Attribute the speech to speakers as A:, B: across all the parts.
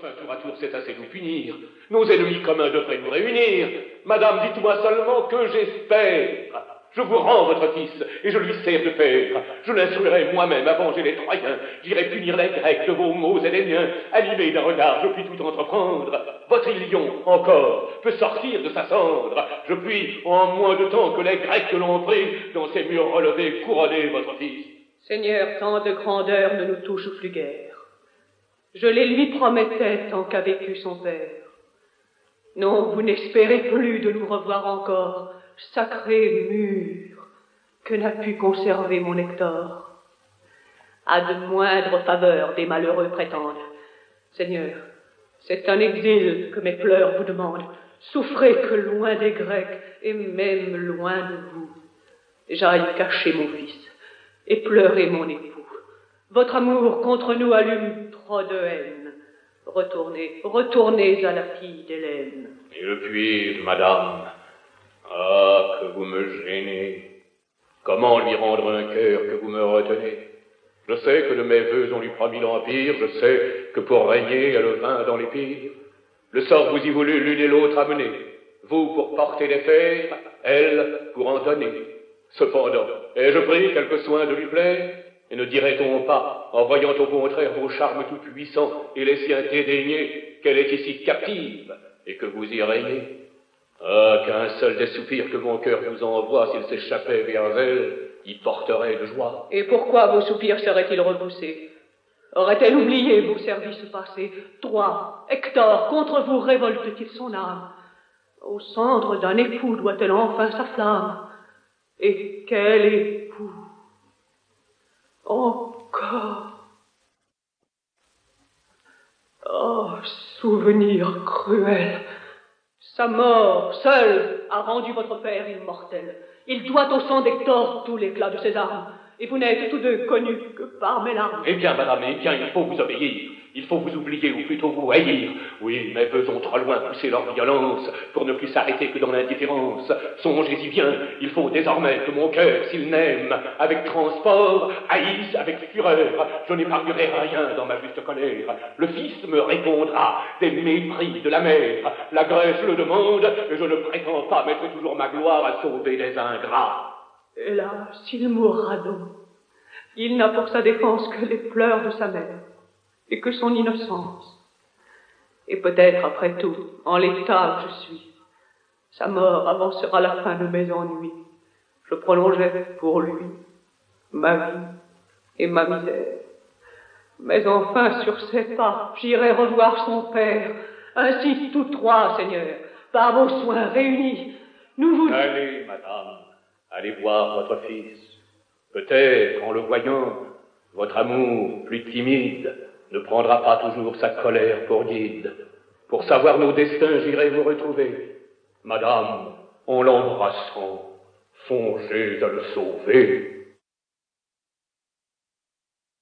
A: Enfin, tour à tour, c'est assez nous punir. Nos ennemis communs devraient nous réunir. Madame, dites-moi seulement que j'espère. Je vous rends votre fils, et je lui sers de père. Je l'instruirai moi-même à venger les Troyens. J'irai punir les Grecs de vos maux et des miens. Animé d'un regard, je puis tout entreprendre. Votre lion, encore, peut sortir de sa cendre. Je puis, en moins de temps que les Grecs l'ont pris, dans ces murs relevés, couronner votre fils.
B: Seigneur, tant de grandeur ne nous touche plus guère. Je les lui promettais tant qu'a vécu son père. Non, vous n'espérez plus de nous revoir encore sacré mur que n'a pu conserver mon Hector. À de moindres faveurs des malheureux prétendent. Seigneur, c'est un exil que mes pleurs vous demandent. Souffrez que loin des Grecs et même loin de vous, j'aille cacher mon fils et pleurer mon époux. Votre amour contre nous allume trop de haine. Retournez, retournez à la fille d'Hélène.
A: Et le puis madame, ah, que vous me gênez. Comment lui rendre un cœur que vous me retenez? Je sais que de mes voeux on lui promis l'empire, je sais que pour régner elle vint dans les pires. Le sort vous y voulut l'une et l'autre amener, vous pour porter les fers, elle pour en donner. Cependant, ai-je pris quelque soin de lui plaire? Et ne dirait-on pas, en voyant au contraire vos charmes tout puissants et les siens dédaignés, qu'elle est ici captive et que vous y régnez ah, qu'un seul des soupirs que mon cœur vous envoie, s'il s'échappait vers elle, y porterait de joie.
B: Et pourquoi vos soupirs seraient-ils repoussés? Aurait-elle oublié vos services passés? Toi, Hector, contre vous révolte-t-il son âme? Au centre d'un époux doit-elle enfin sa flamme? Et quel époux Encore. Oh, souvenir cruel. Sa mort, seule, a rendu votre père immortel. Il doit au sang d'Hector tout l'éclat de ses armes, et vous n'êtes tous deux connus que par mes larmes.
A: Eh bien, madame, eh bien, il faut vous obéir. Il faut vous oublier ou plutôt vous haïr. Oui, mais faisons trop loin pousser leur violence pour ne plus s'arrêter que dans l'indifférence. Songez-y bien, il faut désormais que mon cœur, s'il n'aime, avec transport, haïsse avec fureur. Je n'épargnerai rien dans ma juste colère. Le fils me répondra des mépris de la mère. La Grèce le demande, et je ne prétends pas mettre toujours ma gloire à sauver les ingrats.
B: Hélas, s'il mourra donc, il n'a pour sa défense que les pleurs de sa mère et que son innocence. Et peut-être, après tout, en l'état où je suis, sa mort avancera la fin de mes ennuis. Je prolongerai pour lui ma vie et ma misère. Mais enfin, sur ses pas, j'irai revoir son père. Ainsi, tous trois, Seigneur, par vos soins réunis, nous vous...
A: Allez, madame, allez voir votre fils. Peut-être, en le voyant, votre amour plus timide ne prendra pas toujours sa colère pour guide. Pour savoir nos destins, j'irai vous retrouver. Madame, en l'embrassant, songez à le sauver.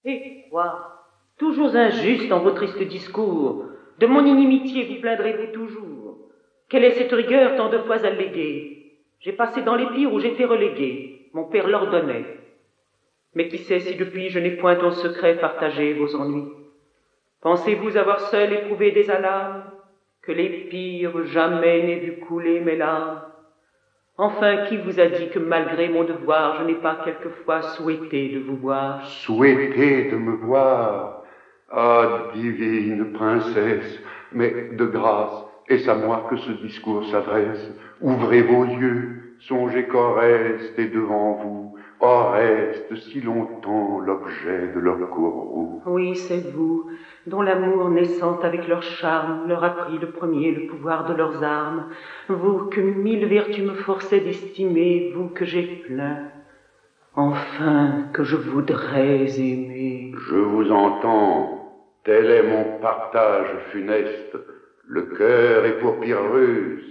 C: Et quoi? Toujours injuste en vos tristes discours, de mon inimitié vous plaindrez-vous toujours? Quelle est cette rigueur tant de fois alléguée? J'ai passé dans les pires où j'étais relégué, mon père l'ordonnait. Mais qui sait si depuis je n'ai point en secret partagé vos ennuis. Pensez-vous avoir seul éprouvé des alarmes que les pires jamais n'aient vu couler mes larmes? Enfin, qui vous a dit que malgré mon devoir, je n'ai pas quelquefois souhaité de vous voir?
D: Souhaité de me voir Ah, divine princesse, mais de grâce, est-ce à moi que ce discours s'adresse? Ouvrez vos yeux, songez qu'Oreste est devant vous, Oreste si longtemps l'objet de leur courroux.
C: Oui, c'est vous, dont l'amour naissant avec leur charme leur a pris le premier le pouvoir de leurs armes, vous que mille vertus me forçaient d'estimer, vous que j'ai plein, enfin que je voudrais aimer.
D: Je vous entends, tel est mon partage funeste, le cœur est pour Pyrrhus,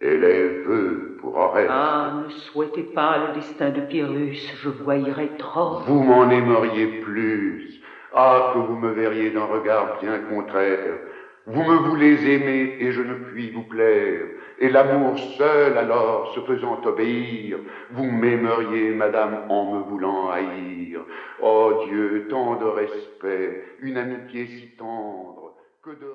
D: et les vœux pour Oreste.
C: Ah, ne souhaitez pas le destin de Pyrrhus, je voyerais trop.
D: Vous m'en aimeriez plus, ah, que vous me verriez d'un regard bien contraire. Vous me voulez aimer et je ne puis vous plaire, et l'amour seul alors se faisant obéir, vous m'aimeriez, madame, en me voulant haïr. Oh Dieu, tant de respect, une amitié si tendre, que de...